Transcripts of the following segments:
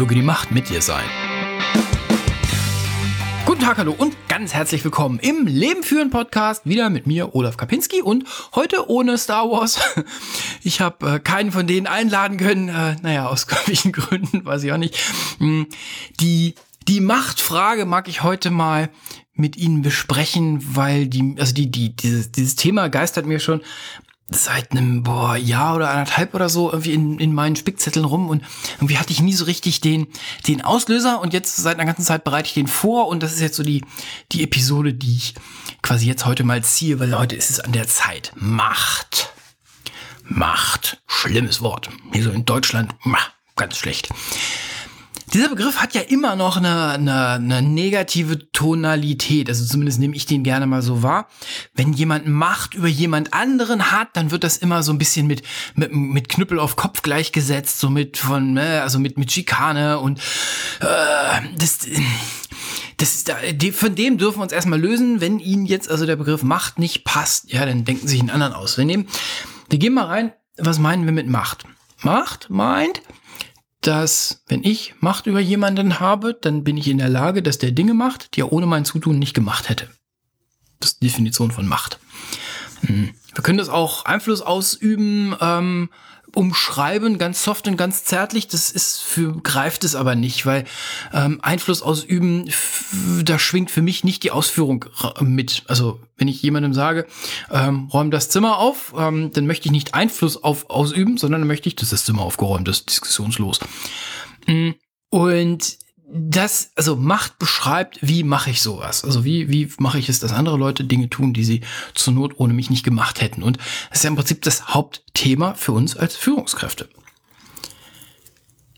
die Macht mit dir sein. Guten Tag, hallo und ganz herzlich willkommen im Leben führen Podcast. Wieder mit mir, Olaf Kapinski und heute ohne Star Wars. Ich habe äh, keinen von denen einladen können. Äh, naja, aus welchen Gründen, weiß ich auch nicht. Hm, die, die Machtfrage mag ich heute mal mit Ihnen besprechen, weil die, also die, die, dieses, dieses Thema geistert mir schon seit einem boah, Jahr oder anderthalb oder so irgendwie in, in meinen Spickzetteln rum und irgendwie hatte ich nie so richtig den, den Auslöser und jetzt seit einer ganzen Zeit bereite ich den vor und das ist jetzt so die, die Episode, die ich quasi jetzt heute mal ziehe, weil heute ist es an der Zeit. Macht. Macht. Schlimmes Wort. Hier so in Deutschland, ganz schlecht. Dieser Begriff hat ja immer noch eine, eine, eine negative Tonalität. Also zumindest nehme ich den gerne mal so wahr. Wenn jemand Macht über jemand anderen hat, dann wird das immer so ein bisschen mit, mit, mit Knüppel auf Kopf gleichgesetzt, so mit von, ne, also mit, mit Schikane und äh, das. Das von dem dürfen wir uns erstmal lösen. Wenn Ihnen jetzt also der Begriff Macht nicht passt, ja, dann denken Sie sich einen anderen aus. Wir nehmen, wir gehen mal rein, was meinen wir mit Macht? Macht meint, dass wenn ich Macht über jemanden habe, dann bin ich in der Lage, dass der Dinge macht, die er ohne mein Zutun nicht gemacht hätte. Das ist die Definition von Macht. Hm. Wir können das auch Einfluss ausüben, ähm, umschreiben, ganz soft und ganz zärtlich. Das ist für, greift es aber nicht, weil ähm, Einfluss ausüben, da schwingt für mich nicht die Ausführung mit. Also wenn ich jemandem sage, ähm, räum das Zimmer auf, ähm, dann möchte ich nicht Einfluss auf ausüben, sondern dann möchte ich, dass das Zimmer aufgeräumt ist, diskussionslos. Mm, und das, also Macht beschreibt, wie mache ich sowas? Also wie, wie mache ich es, dass andere Leute Dinge tun, die sie zur Not ohne mich nicht gemacht hätten? Und das ist ja im Prinzip das Hauptthema für uns als Führungskräfte.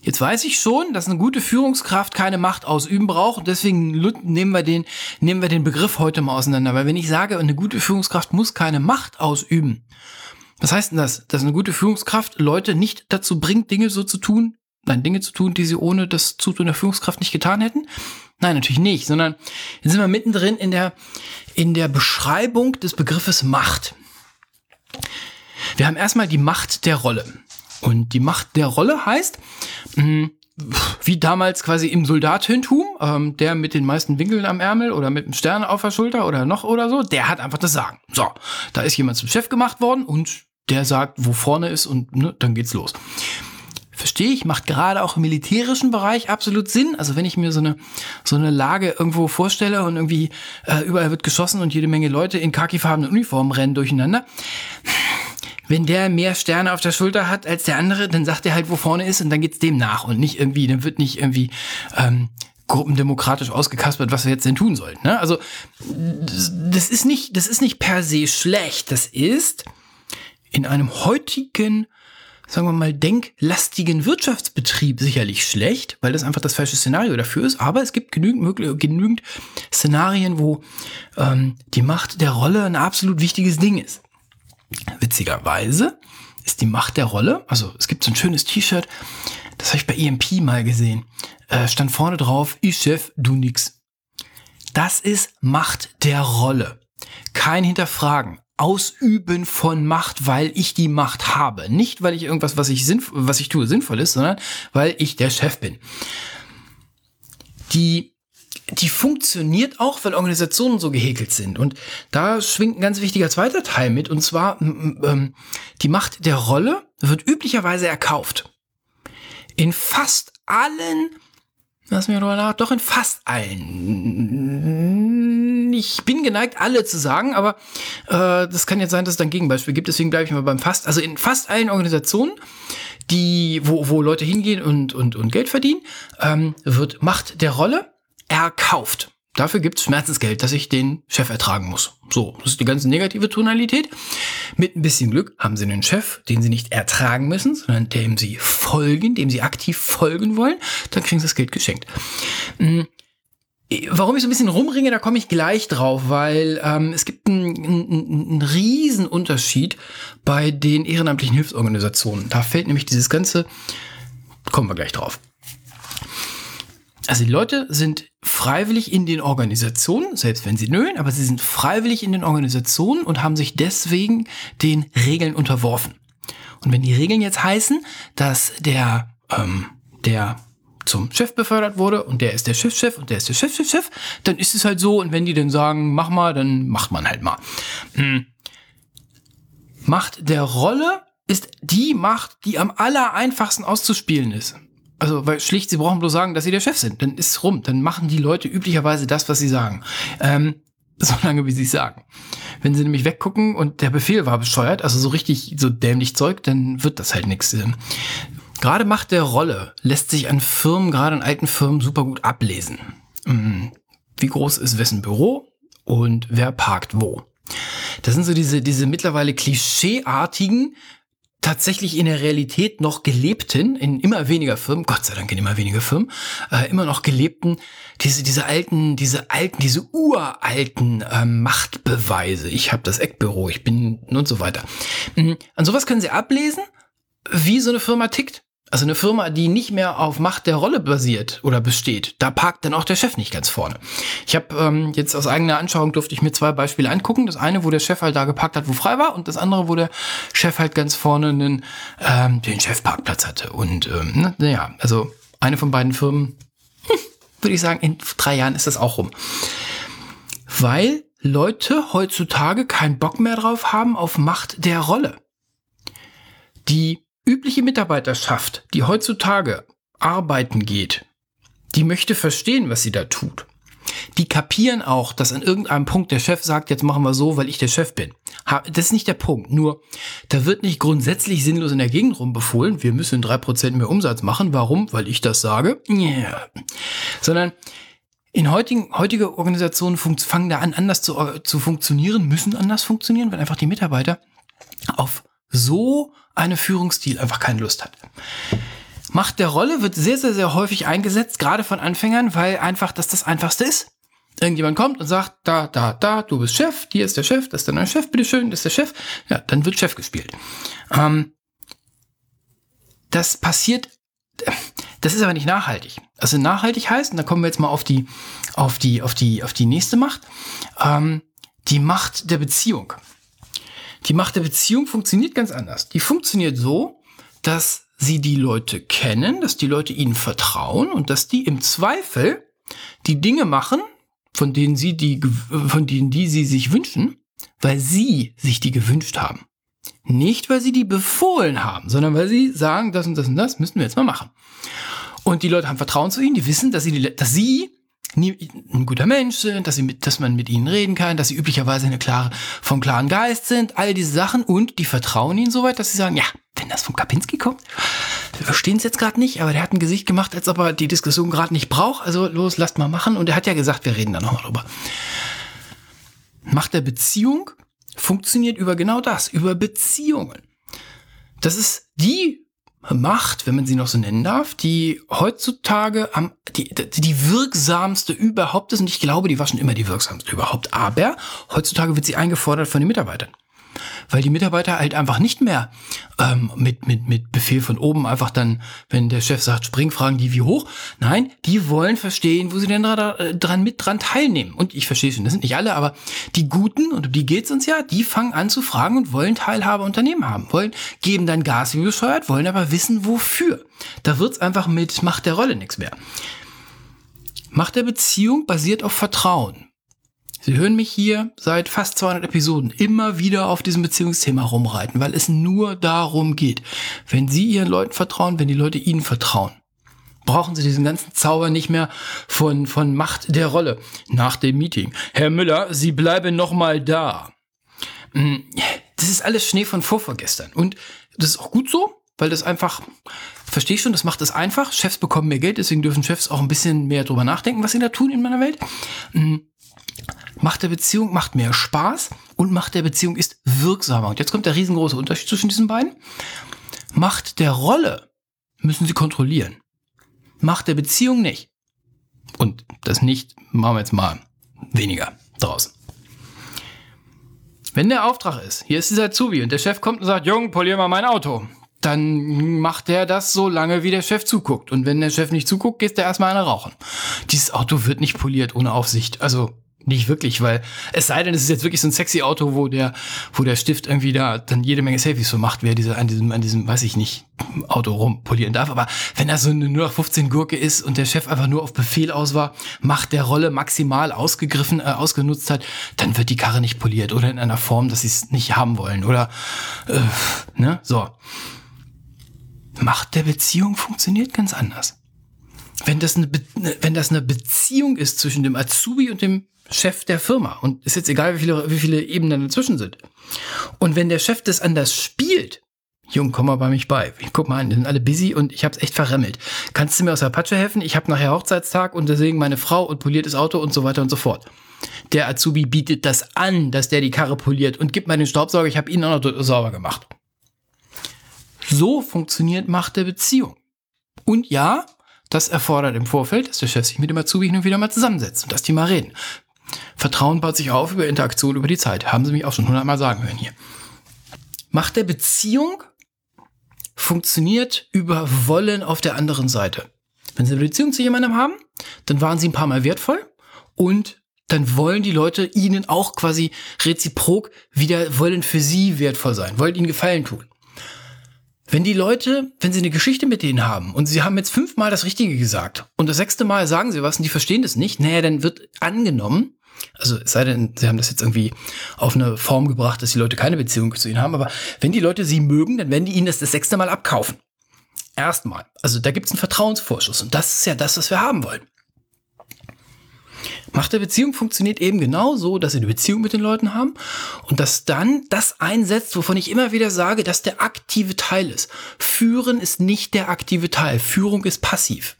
Jetzt weiß ich schon, dass eine gute Führungskraft keine Macht ausüben braucht deswegen nehmen wir den, nehmen wir den Begriff heute mal auseinander. Weil wenn ich sage, eine gute Führungskraft muss keine Macht ausüben, was heißt denn das? Dass eine gute Führungskraft Leute nicht dazu bringt, Dinge so zu tun, nein, Dinge zu tun, die sie ohne das Zutun der Führungskraft nicht getan hätten? Nein, natürlich nicht, sondern jetzt sind wir mittendrin in der, in der Beschreibung des Begriffes Macht. Wir haben erstmal die Macht der Rolle. Und die Macht der Rolle heißt, mh, wie damals quasi im Soldatentum, ähm, der mit den meisten Winkeln am Ärmel oder mit einem Stern auf der Schulter oder noch oder so, der hat einfach das Sagen. So, da ist jemand zum Chef gemacht worden und der sagt, wo vorne ist und ne, dann geht's los verstehe ich, macht gerade auch im militärischen Bereich absolut Sinn. Also wenn ich mir so eine, so eine Lage irgendwo vorstelle und irgendwie äh, überall wird geschossen und jede Menge Leute in khakifarbenen Uniformen rennen durcheinander. Wenn der mehr Sterne auf der Schulter hat als der andere, dann sagt er halt, wo vorne ist und dann geht's dem nach und nicht irgendwie, dann wird nicht irgendwie ähm, gruppendemokratisch ausgekaspert, was wir jetzt denn tun sollen. Ne? Also das ist nicht, das ist nicht per se schlecht. Das ist in einem heutigen sagen wir mal, denklastigen Wirtschaftsbetrieb sicherlich schlecht, weil das einfach das falsche Szenario dafür ist. Aber es gibt genügend, genügend Szenarien, wo ähm, die Macht der Rolle ein absolut wichtiges Ding ist. Witzigerweise ist die Macht der Rolle, also es gibt so ein schönes T-Shirt, das habe ich bei EMP mal gesehen, äh, stand vorne drauf, ich Chef, du nix. Das ist Macht der Rolle. Kein Hinterfragen. Ausüben von Macht, weil ich die Macht habe. Nicht, weil ich irgendwas, was ich, sinnf was ich tue, sinnvoll ist, sondern weil ich der Chef bin. Die, die funktioniert auch, weil Organisationen so gehäkelt sind. Und da schwingt ein ganz wichtiger zweiter Teil mit, und zwar ähm, die Macht der Rolle wird üblicherweise erkauft. In fast allen Lass mir drüber nach. Doch in fast allen. Ich bin geneigt, alle zu sagen, aber äh, das kann jetzt sein, dass es dann Gegenbeispiel gibt. Deswegen bleibe ich mal beim fast. Also in fast allen Organisationen, die, wo, wo Leute hingehen und, und, und Geld verdienen, ähm, wird Macht der Rolle erkauft. Dafür gibt's Schmerzensgeld, dass ich den Chef ertragen muss. So, das ist die ganze negative Tonalität. Mit ein bisschen Glück haben sie einen Chef, den sie nicht ertragen müssen, sondern dem sie folgen, dem sie aktiv folgen wollen. Dann kriegen sie das Geld geschenkt. Hm, warum ich so ein bisschen rumringe, da komme ich gleich drauf, weil ähm, es gibt einen, einen, einen Riesenunterschied bei den ehrenamtlichen Hilfsorganisationen. Da fällt nämlich dieses ganze, kommen wir gleich drauf. Also die Leute sind freiwillig in den Organisationen, selbst wenn sie nölen, aber sie sind freiwillig in den Organisationen und haben sich deswegen den Regeln unterworfen. Und wenn die Regeln jetzt heißen, dass der, ähm, der zum Chef befördert wurde und der ist der Chefchef und der ist der Chefchef, dann ist es halt so. Und wenn die dann sagen, mach mal, dann macht man halt mal. Hm. Macht der Rolle ist die Macht, die am aller einfachsten auszuspielen ist. Also, weil schlicht, sie brauchen bloß sagen, dass sie der Chef sind. Dann ist es rum. Dann machen die Leute üblicherweise das, was sie sagen. Ähm, solange wie sie es sagen. Wenn sie nämlich weggucken und der Befehl war bescheuert, also so richtig so dämlich Zeug, dann wird das halt nichts. Gerade Macht der Rolle lässt sich an Firmen, gerade an alten Firmen, super gut ablesen. Mm, wie groß ist wessen Büro und wer parkt wo. Das sind so diese, diese mittlerweile klischeeartigen, tatsächlich in der Realität noch gelebten, in immer weniger Firmen, Gott sei Dank in immer weniger Firmen, äh, immer noch gelebten, diese, diese alten, diese alten, diese uralten äh, Machtbeweise. Ich habe das Eckbüro, ich bin und so weiter. Mhm. An sowas können Sie ablesen, wie so eine Firma tickt. Also eine Firma, die nicht mehr auf Macht der Rolle basiert oder besteht, da parkt dann auch der Chef nicht ganz vorne. Ich habe ähm, jetzt aus eigener Anschauung durfte ich mir zwei Beispiele angucken. Das eine, wo der Chef halt da geparkt hat, wo frei war, und das andere, wo der Chef halt ganz vorne einen, ähm, den Chefparkplatz hatte. Und ähm, naja, ne, also eine von beiden Firmen, hm, würde ich sagen, in drei Jahren ist das auch rum. Weil Leute heutzutage keinen Bock mehr drauf haben auf Macht der Rolle. Die übliche Mitarbeiterschaft, die heutzutage arbeiten geht, die möchte verstehen, was sie da tut. Die kapieren auch, dass an irgendeinem Punkt der Chef sagt, jetzt machen wir so, weil ich der Chef bin. Das ist nicht der Punkt. Nur, da wird nicht grundsätzlich sinnlos in der Gegend rumbefohlen, wir müssen drei Prozent mehr Umsatz machen. Warum? Weil ich das sage. Yeah. Sondern in heutigen, heutige Organisationen fangen da an, anders zu, zu funktionieren, müssen anders funktionieren, weil einfach die Mitarbeiter auf so eine Führungsstil einfach keine Lust hat. Macht der Rolle wird sehr, sehr, sehr häufig eingesetzt, gerade von Anfängern, weil einfach das das Einfachste ist. Irgendjemand kommt und sagt, da, da, da, du bist Chef, hier ist der Chef, das ist der neue Chef, bitteschön, das ist der Chef. Ja, dann wird Chef gespielt. Ähm, das passiert, das ist aber nicht nachhaltig. Also nachhaltig heißt, und da kommen wir jetzt mal auf die, auf die, auf die, auf die nächste Macht, ähm, die Macht der Beziehung. Die Macht der Beziehung funktioniert ganz anders. Die funktioniert so, dass sie die Leute kennen, dass die Leute ihnen vertrauen und dass die im Zweifel die Dinge machen, von denen sie die, von denen die sie sich wünschen, weil sie sich die gewünscht haben. Nicht, weil sie die befohlen haben, sondern weil sie sagen, das und das und das müssen wir jetzt mal machen. Und die Leute haben Vertrauen zu ihnen, die wissen, dass sie, dass sie ein guter Mensch sind, dass, sie mit, dass man mit ihnen reden kann, dass sie üblicherweise eine klare, vom klaren Geist sind, all diese Sachen und die vertrauen ihnen so weit, dass sie sagen, ja, wenn das vom Kapinski kommt, wir verstehen es jetzt gerade nicht, aber der hat ein Gesicht gemacht, als ob er die Diskussion gerade nicht braucht, also los, lasst mal machen und er hat ja gesagt, wir reden da nochmal drüber. Macht der Beziehung funktioniert über genau das, über Beziehungen. Das ist die Macht, wenn man sie noch so nennen darf, die heutzutage am, die, die wirksamste überhaupt ist. Und ich glaube, die war schon immer die wirksamste überhaupt. Aber heutzutage wird sie eingefordert von den Mitarbeitern weil die Mitarbeiter halt einfach nicht mehr ähm, mit, mit, mit Befehl von oben einfach dann, wenn der Chef sagt, spring, fragen die wie hoch. Nein, die wollen verstehen, wo sie denn dran, äh, dran mit dran teilnehmen. Und ich verstehe schon, das sind nicht alle, aber die Guten, und um die geht's uns ja, die fangen an zu fragen und wollen Teilhabe Unternehmen haben, wollen, geben dann Gas wie bescheuert, wollen aber wissen, wofür. Da wird's einfach mit Macht der Rolle nichts mehr. Macht der Beziehung basiert auf Vertrauen. Sie hören mich hier seit fast 200 Episoden immer wieder auf diesem Beziehungsthema rumreiten, weil es nur darum geht. Wenn Sie Ihren Leuten vertrauen, wenn die Leute Ihnen vertrauen, brauchen Sie diesen ganzen Zauber nicht mehr von, von Macht der Rolle nach dem Meeting. Herr Müller, Sie bleiben noch mal da. Hm, das ist alles Schnee von vorvorgestern. Und das ist auch gut so, weil das einfach, verstehe ich schon, das macht es einfach. Chefs bekommen mehr Geld, deswegen dürfen Chefs auch ein bisschen mehr drüber nachdenken, was sie da tun in meiner Welt. Macht der Beziehung macht mehr Spaß und Macht der Beziehung ist wirksamer. Und jetzt kommt der riesengroße Unterschied zwischen diesen beiden. Macht der Rolle müssen sie kontrollieren. Macht der Beziehung nicht. Und das nicht machen wir jetzt mal weniger draus. Wenn der Auftrag ist, hier ist dieser Zubi und der Chef kommt und sagt, Jung, polier mal mein Auto, dann macht der das so lange, wie der Chef zuguckt. Und wenn der Chef nicht zuguckt, geht der erstmal eine rauchen. Dieses Auto wird nicht poliert ohne Aufsicht. Also nicht wirklich, weil es sei denn, es ist jetzt wirklich so ein sexy Auto, wo der, wo der Stift irgendwie da dann jede Menge Selfies so macht, wer diese an diesem, an diesem, weiß ich nicht, Auto rumpolieren darf. Aber wenn das so eine 0815 Gurke ist und der Chef einfach nur auf Befehl aus war, macht der Rolle maximal ausgegriffen, äh, ausgenutzt hat, dann wird die Karre nicht poliert oder in einer Form, dass sie es nicht haben wollen oder äh, ne, so. Macht der Beziehung funktioniert ganz anders. Wenn das, eine, ne, wenn das eine Beziehung ist zwischen dem Azubi und dem Chef der Firma und ist jetzt egal, wie viele, wie viele Ebenen dazwischen sind. Und wenn der Chef das anders spielt, Jung, komm mal bei mich bei. Guck mal an, die sind alle busy und ich hab's echt verremmelt. Kannst du mir aus der Patsche helfen? Ich habe nachher Hochzeitstag und deswegen meine Frau und poliert das Auto und so weiter und so fort. Der Azubi bietet das an, dass der die Karre poliert und gibt mal den Staubsauger, ich habe ihn auch noch sauber gemacht. So funktioniert Macht der Beziehung. Und ja, das erfordert im Vorfeld, dass der Chef sich mit dem Azubi hin und wieder mal zusammensetzt und dass die mal reden. Vertrauen baut sich auf über Interaktion über die Zeit. Haben Sie mich auch schon hundertmal sagen hören hier. Macht der Beziehung funktioniert über Wollen auf der anderen Seite. Wenn Sie eine Beziehung zu jemandem haben, dann waren Sie ein paar Mal wertvoll und dann wollen die Leute Ihnen auch quasi reziprok wieder wollen für Sie wertvoll sein, wollen Ihnen Gefallen tun. Wenn die Leute, wenn sie eine Geschichte mit denen haben und sie haben jetzt fünfmal das Richtige gesagt und das sechste Mal sagen sie was und die verstehen das nicht, naja, dann wird angenommen, also es sei denn, sie haben das jetzt irgendwie auf eine Form gebracht, dass die Leute keine Beziehung zu ihnen haben, aber wenn die Leute sie mögen, dann werden die ihnen das das sechste Mal abkaufen. Erstmal. Also da gibt es einen Vertrauensvorschuss und das ist ja das, was wir haben wollen. Macht der Beziehung funktioniert eben genau so, dass sie eine Beziehung mit den Leuten haben und dass dann das einsetzt, wovon ich immer wieder sage, dass der aktive Teil ist. Führen ist nicht der aktive Teil. Führung ist passiv.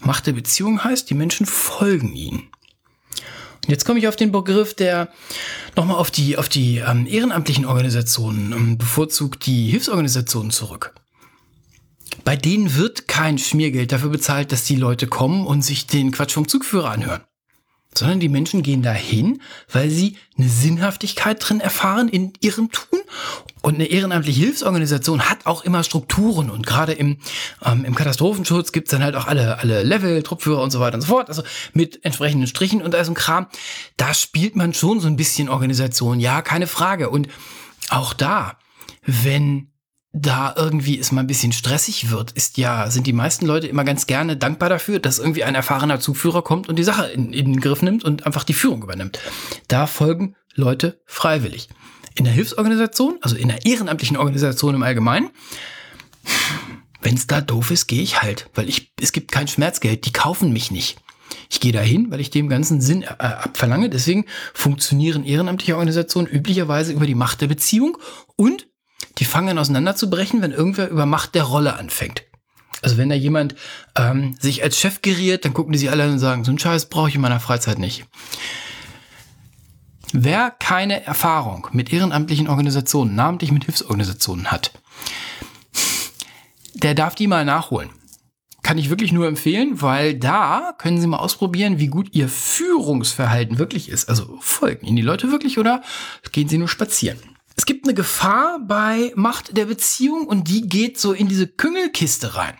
Macht der Beziehung heißt, die Menschen folgen ihnen. Und jetzt komme ich auf den Begriff, der nochmal auf die, auf die ähm, ehrenamtlichen Organisationen, ähm, bevorzugt die Hilfsorganisationen zurück bei denen wird kein Schmiergeld dafür bezahlt, dass die Leute kommen und sich den Quatsch vom Zugführer anhören. Sondern die Menschen gehen dahin, weil sie eine Sinnhaftigkeit drin erfahren in ihrem Tun. Und eine ehrenamtliche Hilfsorganisation hat auch immer Strukturen. Und gerade im, ähm, im Katastrophenschutz gibt's dann halt auch alle, alle Level, Truppführer und so weiter und so fort. Also mit entsprechenden Strichen und all so Kram. Da spielt man schon so ein bisschen Organisation. Ja, keine Frage. Und auch da, wenn da irgendwie es mal ein bisschen stressig wird, ist ja, sind die meisten Leute immer ganz gerne dankbar dafür, dass irgendwie ein erfahrener Zugführer kommt und die Sache in, in den Griff nimmt und einfach die Führung übernimmt. Da folgen Leute freiwillig. In der Hilfsorganisation, also in der ehrenamtlichen Organisation im Allgemeinen, wenn es da doof ist, gehe ich halt, weil ich, es gibt kein Schmerzgeld, die kaufen mich nicht. Ich gehe dahin, weil ich dem ganzen Sinn äh, abverlange. Deswegen funktionieren ehrenamtliche Organisationen üblicherweise über die Macht der Beziehung und die fangen an auseinanderzubrechen, wenn irgendwer über Macht der Rolle anfängt. Also wenn da jemand ähm, sich als Chef geriert, dann gucken die sich alle an und sagen, so einen Scheiß brauche ich in meiner Freizeit nicht. Wer keine Erfahrung mit ehrenamtlichen Organisationen, namentlich mit Hilfsorganisationen hat, der darf die mal nachholen. Kann ich wirklich nur empfehlen, weil da können Sie mal ausprobieren, wie gut Ihr Führungsverhalten wirklich ist. Also folgen Ihnen die Leute wirklich oder gehen Sie nur spazieren? Es gibt eine Gefahr bei Macht der Beziehung und die geht so in diese Küngelkiste rein.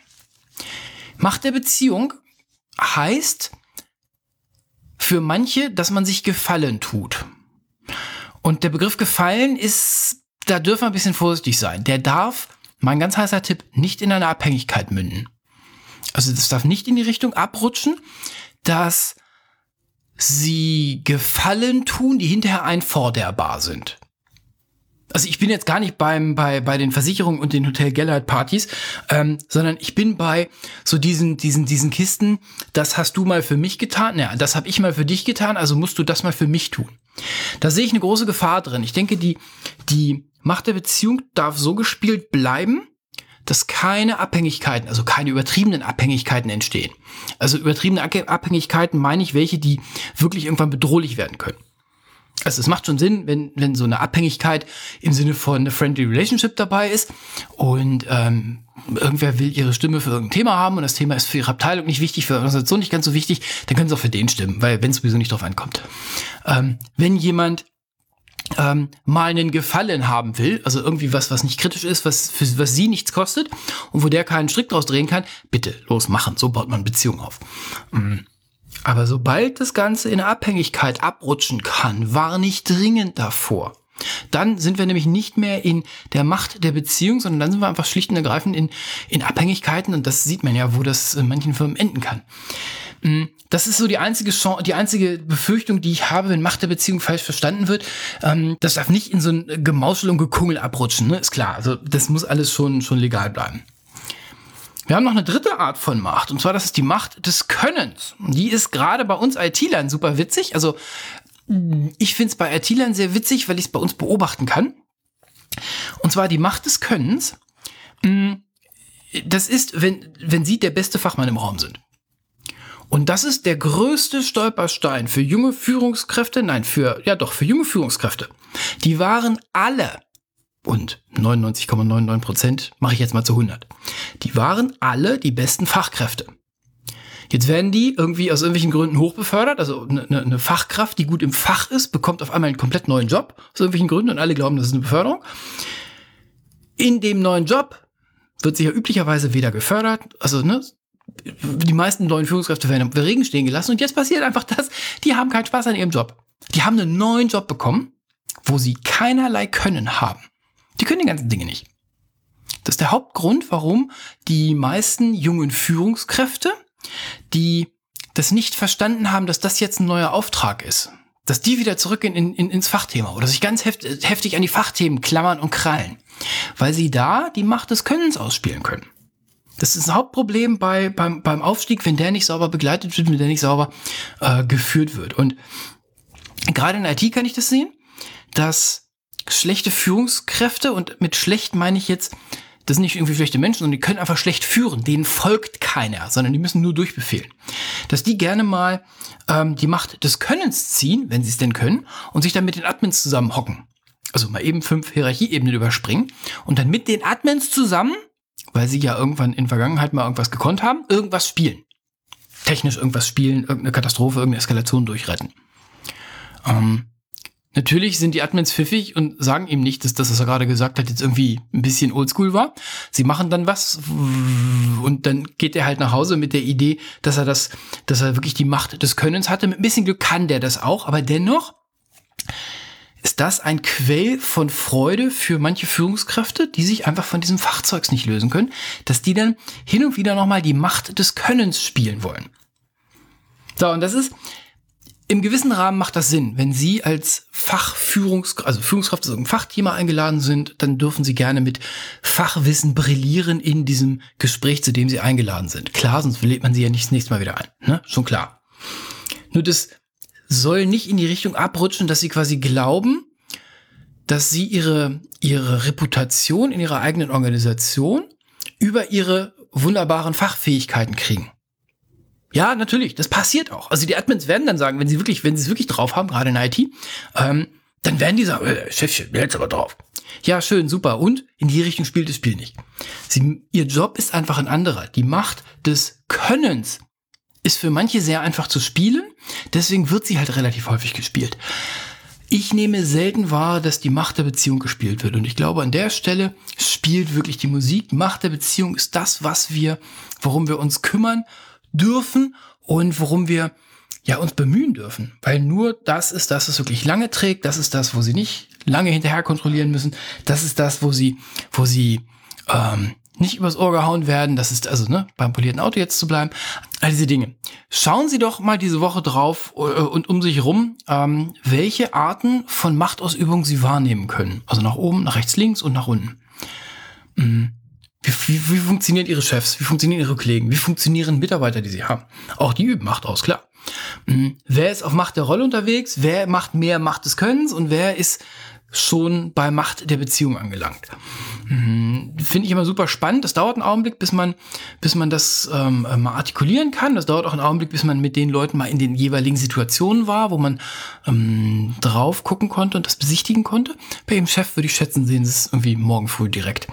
Macht der Beziehung heißt für manche, dass man sich Gefallen tut. Und der Begriff Gefallen ist, da dürfen wir ein bisschen vorsichtig sein. Der darf, mein ganz heißer Tipp, nicht in eine Abhängigkeit münden. Also das darf nicht in die Richtung abrutschen, dass sie Gefallen tun, die hinterher einforderbar sind also ich bin jetzt gar nicht beim, bei, bei den Versicherungen und den Hotel Gellert Partys, ähm, sondern ich bin bei so diesen, diesen, diesen Kisten, das hast du mal für mich getan, ja, das habe ich mal für dich getan, also musst du das mal für mich tun. Da sehe ich eine große Gefahr drin. Ich denke, die, die Macht der Beziehung darf so gespielt bleiben, dass keine Abhängigkeiten, also keine übertriebenen Abhängigkeiten entstehen. Also übertriebene Abhängigkeiten meine ich welche, die wirklich irgendwann bedrohlich werden können. Also es macht schon Sinn, wenn, wenn so eine Abhängigkeit im Sinne von eine friendly relationship dabei ist und ähm, irgendwer will ihre Stimme für irgendein Thema haben und das Thema ist für ihre Abteilung nicht wichtig, für ihre Organisation nicht ganz so wichtig, dann können sie auch für den stimmen, weil wenn es sowieso nicht drauf ankommt. Ähm, wenn jemand ähm, mal einen Gefallen haben will, also irgendwie was, was nicht kritisch ist, was, für, was sie nichts kostet und wo der keinen Strick draus drehen kann, bitte los machen. So baut man Beziehung auf. Mhm. Aber sobald das Ganze in Abhängigkeit abrutschen kann, war nicht dringend davor. Dann sind wir nämlich nicht mehr in der Macht der Beziehung, sondern dann sind wir einfach schlicht und ergreifend in, in Abhängigkeiten und das sieht man ja, wo das in manchen Firmen enden kann. Mm, das ist so die einzige Chance, die einzige Befürchtung, die ich habe, wenn Macht der Beziehung falsch verstanden wird. Ähm, das darf nicht in so ein Gemauschel und Gekungel abrutschen, ne? ist klar. Also das muss alles schon, schon legal bleiben. Wir haben noch eine dritte Art von Macht, und zwar das ist die Macht des Könnens. Die ist gerade bei uns IT-Lern super witzig. Also ich finde es bei IT-Lern sehr witzig, weil ich es bei uns beobachten kann. Und zwar die Macht des Könnens. Mm, das ist, wenn, wenn Sie der beste Fachmann im Raum sind. Und das ist der größte Stolperstein für junge Führungskräfte, nein, für, ja doch, für junge Führungskräfte. Die waren alle, und 99,99 Prozent mache ich jetzt mal zu 100, die waren alle die besten Fachkräfte. Jetzt werden die irgendwie aus irgendwelchen Gründen hochbefördert. Also eine, eine, Fachkraft, die gut im Fach ist, bekommt auf einmal einen komplett neuen Job aus irgendwelchen Gründen und alle glauben, das ist eine Beförderung. In dem neuen Job wird sich ja üblicherweise weder gefördert, also ne, die meisten neuen Führungskräfte werden im Regen stehen gelassen und jetzt passiert einfach das, die haben keinen Spaß an ihrem Job. Die haben einen neuen Job bekommen, wo sie keinerlei Können haben. Die können die ganzen Dinge nicht. Das ist der Hauptgrund, warum die meisten jungen Führungskräfte die das nicht verstanden haben, dass das jetzt ein neuer Auftrag ist. Dass die wieder zurück in, in, ins Fachthema oder sich ganz heft, heftig an die Fachthemen klammern und krallen. Weil sie da die Macht des Könnens ausspielen können. Das ist ein Hauptproblem bei, beim, beim Aufstieg, wenn der nicht sauber begleitet wird, wenn der nicht sauber äh, geführt wird. Und gerade in IT kann ich das sehen, dass schlechte Führungskräfte, und mit schlecht meine ich jetzt das sind nicht irgendwie schlechte Menschen, sondern die können einfach schlecht führen. Denen folgt keiner, sondern die müssen nur durchbefehlen. Dass die gerne mal ähm, die Macht des Könnens ziehen, wenn sie es denn können, und sich dann mit den Admins zusammenhocken. Also mal eben fünf Hierarchieebenen überspringen und dann mit den Admins zusammen, weil sie ja irgendwann in Vergangenheit mal irgendwas gekonnt haben, irgendwas spielen. Technisch irgendwas spielen, irgendeine Katastrophe, irgendeine Eskalation durchretten. Ähm, Natürlich sind die Admins pfiffig und sagen ihm nicht, dass das, was er gerade gesagt hat, jetzt irgendwie ein bisschen oldschool war. Sie machen dann was und dann geht er halt nach Hause mit der Idee, dass er das, dass er wirklich die Macht des Könnens hatte. Mit ein bisschen Glück kann der das auch, aber dennoch ist das ein Quell von Freude für manche Führungskräfte, die sich einfach von diesem Fachzeugs nicht lösen können, dass die dann hin und wieder nochmal die Macht des Könnens spielen wollen. So, und das ist, im gewissen Rahmen macht das Sinn. Wenn Sie als Fachführungskraft, also Führungskraft zu irgendeinem Fachthema eingeladen sind, dann dürfen Sie gerne mit Fachwissen brillieren in diesem Gespräch, zu dem Sie eingeladen sind. Klar, sonst lädt man Sie ja nicht das nächste Mal wieder ein. Ne? Schon klar. Nur das soll nicht in die Richtung abrutschen, dass Sie quasi glauben, dass Sie Ihre, Ihre Reputation in Ihrer eigenen Organisation über Ihre wunderbaren Fachfähigkeiten kriegen. Ja, natürlich, das passiert auch. Also die Admins werden dann sagen, wenn sie wirklich, wenn sie es wirklich drauf haben, gerade in IT, ähm, dann werden die sagen, äh, Chefchen, der jetzt aber drauf. Ja, schön, super. Und in die Richtung spielt das Spiel nicht. Sie, ihr Job ist einfach ein anderer. Die Macht des Könnens ist für manche sehr einfach zu spielen. Deswegen wird sie halt relativ häufig gespielt. Ich nehme selten wahr, dass die Macht der Beziehung gespielt wird. Und ich glaube, an der Stelle spielt wirklich die Musik. Macht der Beziehung ist das, was wir, worum wir uns kümmern dürfen und worum wir ja uns bemühen dürfen. Weil nur das ist das, was wirklich lange trägt. Das ist das, wo sie nicht lange hinterher kontrollieren müssen. Das ist das, wo sie, wo sie ähm, nicht übers Ohr gehauen werden. Das ist also ne, beim polierten Auto jetzt zu bleiben. All diese Dinge. Schauen Sie doch mal diese Woche drauf äh, und um sich rum, ähm, welche Arten von Machtausübung Sie wahrnehmen können. Also nach oben, nach rechts, links und nach unten. Mhm. Wie, wie, funktionieren Ihre Chefs? Wie funktionieren Ihre Kollegen? Wie funktionieren Mitarbeiter, die Sie haben? Auch die üben Macht aus, klar. Mhm. Wer ist auf Macht der Rolle unterwegs? Wer macht mehr Macht des Könnens? Und wer ist schon bei Macht der Beziehung angelangt? Mhm. Finde ich immer super spannend. Das dauert einen Augenblick, bis man, bis man das ähm, mal artikulieren kann. Das dauert auch einen Augenblick, bis man mit den Leuten mal in den jeweiligen Situationen war, wo man ähm, drauf gucken konnte und das besichtigen konnte. Bei Ihrem Chef würde ich schätzen, sehen Sie es irgendwie morgen früh direkt.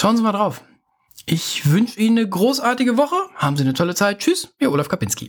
Schauen Sie mal drauf. Ich wünsche Ihnen eine großartige Woche. Haben Sie eine tolle Zeit. Tschüss, Ihr Olaf Kapinski.